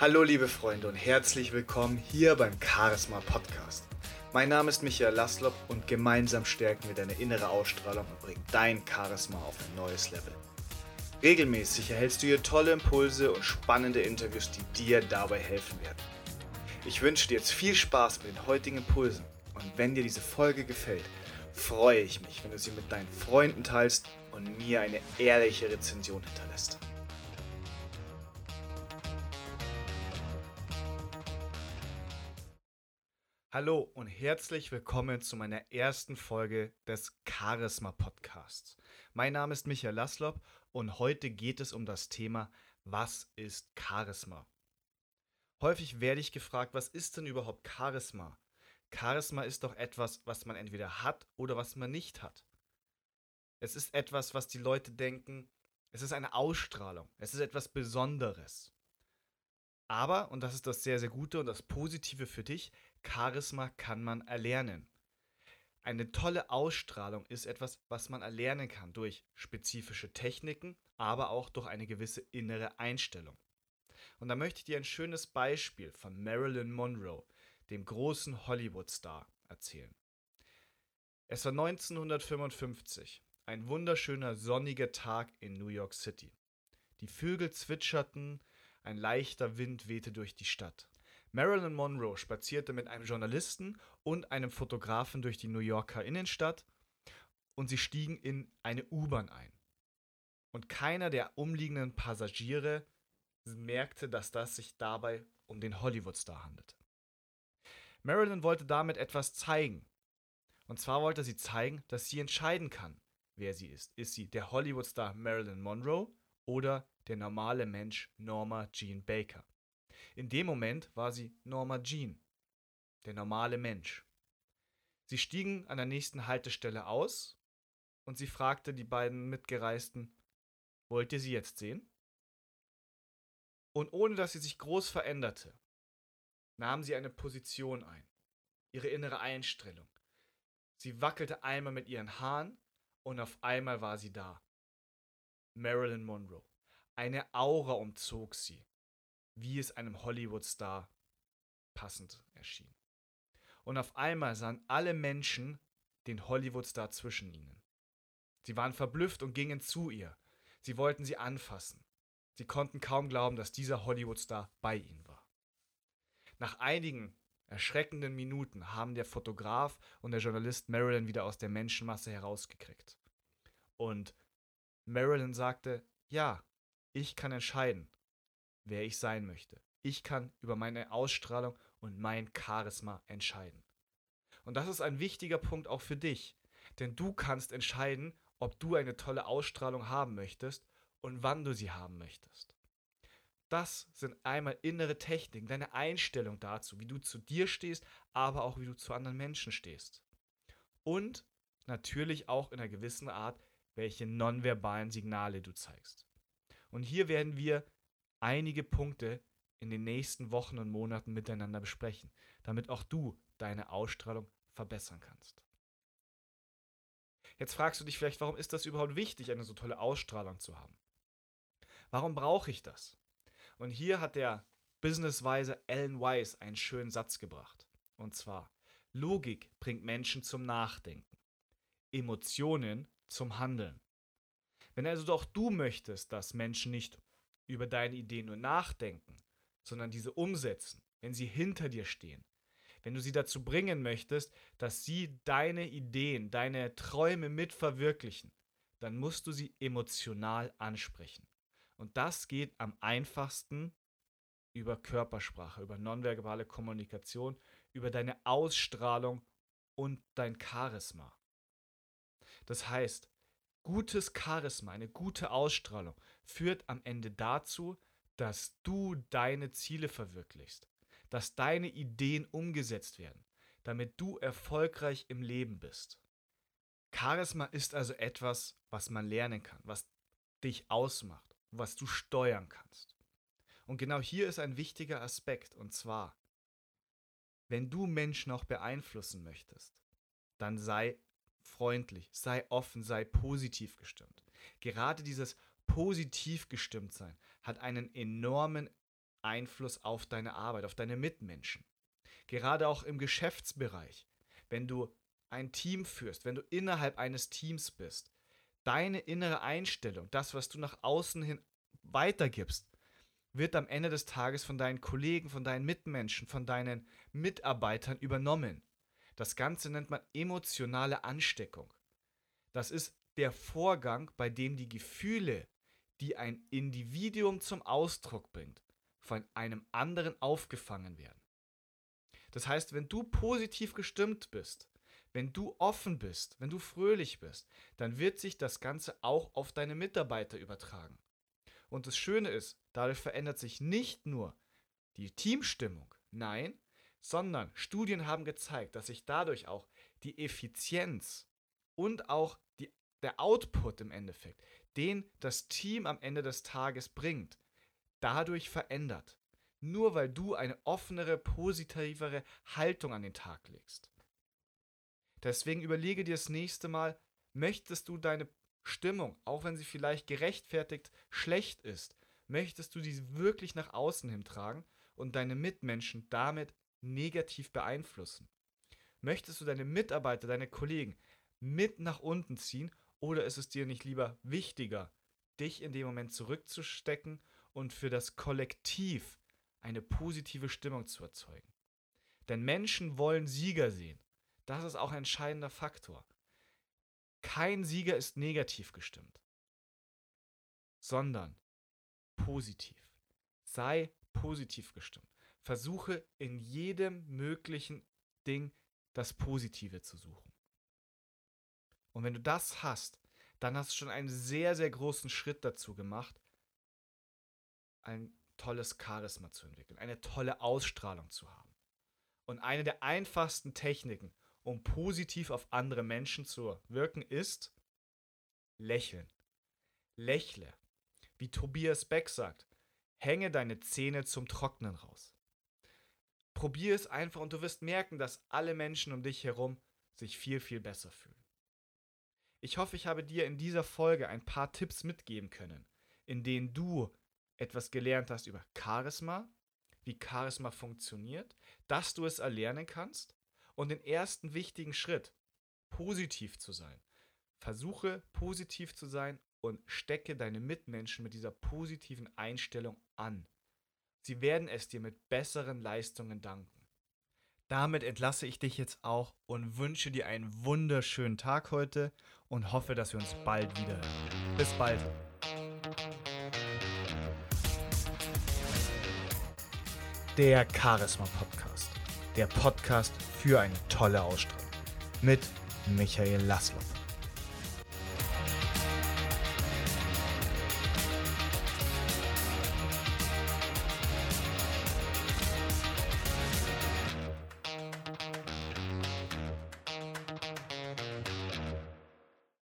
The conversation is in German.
Hallo liebe Freunde und herzlich willkommen hier beim Charisma Podcast. Mein Name ist Michael Laslop und gemeinsam stärken wir deine innere Ausstrahlung und bringen dein Charisma auf ein neues Level. Regelmäßig erhältst du hier tolle Impulse und spannende Interviews, die dir dabei helfen werden. Ich wünsche dir jetzt viel Spaß mit den heutigen Impulsen und wenn dir diese Folge gefällt, freue ich mich, wenn du sie mit deinen Freunden teilst und mir eine ehrliche Rezension hinterlässt. Hallo und herzlich willkommen zu meiner ersten Folge des Charisma Podcasts. Mein Name ist Michael Laslop und heute geht es um das Thema Was ist Charisma? Häufig werde ich gefragt, was ist denn überhaupt Charisma? Charisma ist doch etwas, was man entweder hat oder was man nicht hat. Es ist etwas, was die Leute denken, es ist eine Ausstrahlung, es ist etwas Besonderes. Aber, und das ist das sehr, sehr Gute und das Positive für dich, Charisma kann man erlernen. Eine tolle Ausstrahlung ist etwas, was man erlernen kann durch spezifische Techniken, aber auch durch eine gewisse innere Einstellung. Und da möchte ich dir ein schönes Beispiel von Marilyn Monroe, dem großen Hollywood-Star, erzählen. Es war 1955, ein wunderschöner sonniger Tag in New York City. Die Vögel zwitscherten, ein leichter Wind wehte durch die Stadt. Marilyn Monroe spazierte mit einem Journalisten und einem Fotografen durch die New Yorker Innenstadt und sie stiegen in eine U-Bahn ein. Und keiner der umliegenden Passagiere merkte, dass das sich dabei um den Hollywood-Star handelte. Marilyn wollte damit etwas zeigen. Und zwar wollte sie zeigen, dass sie entscheiden kann, wer sie ist. Ist sie der Hollywood-Star Marilyn Monroe oder der normale Mensch Norma Jean Baker? In dem Moment war sie Norma Jean, der normale Mensch. Sie stiegen an der nächsten Haltestelle aus und sie fragte die beiden Mitgereisten, wollt ihr sie jetzt sehen? Und ohne dass sie sich groß veränderte, nahm sie eine Position ein, ihre innere Einstellung. Sie wackelte einmal mit ihren Haaren und auf einmal war sie da. Marilyn Monroe. Eine Aura umzog sie wie es einem Hollywood-Star passend erschien. Und auf einmal sahen alle Menschen den Hollywood-Star zwischen ihnen. Sie waren verblüfft und gingen zu ihr. Sie wollten sie anfassen. Sie konnten kaum glauben, dass dieser Hollywood-Star bei ihnen war. Nach einigen erschreckenden Minuten haben der Fotograf und der Journalist Marilyn wieder aus der Menschenmasse herausgekriegt. Und Marilyn sagte, ja, ich kann entscheiden, wer ich sein möchte. Ich kann über meine Ausstrahlung und mein Charisma entscheiden. Und das ist ein wichtiger Punkt auch für dich, denn du kannst entscheiden, ob du eine tolle Ausstrahlung haben möchtest und wann du sie haben möchtest. Das sind einmal innere Techniken, deine Einstellung dazu, wie du zu dir stehst, aber auch wie du zu anderen Menschen stehst. Und natürlich auch in einer gewissen Art, welche nonverbalen Signale du zeigst. Und hier werden wir einige Punkte in den nächsten Wochen und Monaten miteinander besprechen, damit auch du deine Ausstrahlung verbessern kannst. Jetzt fragst du dich vielleicht, warum ist das überhaupt wichtig, eine so tolle Ausstrahlung zu haben? Warum brauche ich das? Und hier hat der Businessweise Alan Weiss einen schönen Satz gebracht. Und zwar, Logik bringt Menschen zum Nachdenken, Emotionen zum Handeln. Wenn also doch du möchtest, dass Menschen nicht über deine Ideen nur nachdenken, sondern diese umsetzen, wenn sie hinter dir stehen, wenn du sie dazu bringen möchtest, dass sie deine Ideen, deine Träume mitverwirklichen, dann musst du sie emotional ansprechen. Und das geht am einfachsten über Körpersprache, über nonverbale Kommunikation, über deine Ausstrahlung und dein Charisma. Das heißt, gutes Charisma, eine gute Ausstrahlung führt am Ende dazu, dass du deine Ziele verwirklichst, dass deine Ideen umgesetzt werden, damit du erfolgreich im Leben bist. Charisma ist also etwas, was man lernen kann, was dich ausmacht, was du steuern kannst. Und genau hier ist ein wichtiger Aspekt, und zwar, wenn du Menschen auch beeinflussen möchtest, dann sei freundlich, sei offen, sei positiv gestimmt. Gerade dieses positiv gestimmt sein hat einen enormen Einfluss auf deine Arbeit, auf deine Mitmenschen. Gerade auch im Geschäftsbereich, wenn du ein Team führst, wenn du innerhalb eines Teams bist, deine innere Einstellung, das, was du nach außen hin weitergibst, wird am Ende des Tages von deinen Kollegen, von deinen Mitmenschen, von deinen Mitarbeitern übernommen. Das Ganze nennt man emotionale Ansteckung. Das ist der Vorgang, bei dem die Gefühle, die ein Individuum zum Ausdruck bringt, von einem anderen aufgefangen werden. Das heißt, wenn du positiv gestimmt bist, wenn du offen bist, wenn du fröhlich bist, dann wird sich das Ganze auch auf deine Mitarbeiter übertragen. Und das Schöne ist, dadurch verändert sich nicht nur die Teamstimmung, nein, sondern Studien haben gezeigt, dass sich dadurch auch die Effizienz und auch die, der Output im Endeffekt, den das Team am Ende des Tages bringt, dadurch verändert. Nur weil du eine offenere, positivere Haltung an den Tag legst. Deswegen überlege dir das nächste Mal, möchtest du deine Stimmung, auch wenn sie vielleicht gerechtfertigt schlecht ist, möchtest du sie wirklich nach außen hin tragen und deine Mitmenschen damit negativ beeinflussen? Möchtest du deine Mitarbeiter, deine Kollegen mit nach unten ziehen oder ist es dir nicht lieber wichtiger, dich in dem Moment zurückzustecken und für das Kollektiv eine positive Stimmung zu erzeugen? Denn Menschen wollen Sieger sehen. Das ist auch ein entscheidender Faktor. Kein Sieger ist negativ gestimmt, sondern positiv. Sei positiv gestimmt. Versuche in jedem möglichen Ding das Positive zu suchen. Und wenn du das hast, dann hast du schon einen sehr, sehr großen Schritt dazu gemacht, ein tolles Charisma zu entwickeln, eine tolle Ausstrahlung zu haben. Und eine der einfachsten Techniken, um positiv auf andere Menschen zu wirken, ist lächeln. Lächle. Wie Tobias Beck sagt, hänge deine Zähne zum Trocknen raus. Probier es einfach und du wirst merken, dass alle Menschen um dich herum sich viel, viel besser fühlen. Ich hoffe, ich habe dir in dieser Folge ein paar Tipps mitgeben können, in denen du etwas gelernt hast über Charisma, wie Charisma funktioniert, dass du es erlernen kannst und den ersten wichtigen Schritt, positiv zu sein. Versuche positiv zu sein und stecke deine Mitmenschen mit dieser positiven Einstellung an. Sie werden es dir mit besseren Leistungen danken. Damit entlasse ich dich jetzt auch und wünsche dir einen wunderschönen Tag heute und hoffe, dass wir uns bald wieder. Bis bald. Der Charisma Podcast. Der Podcast für eine tolle Ausstrahlung. Mit Michael Laszlo.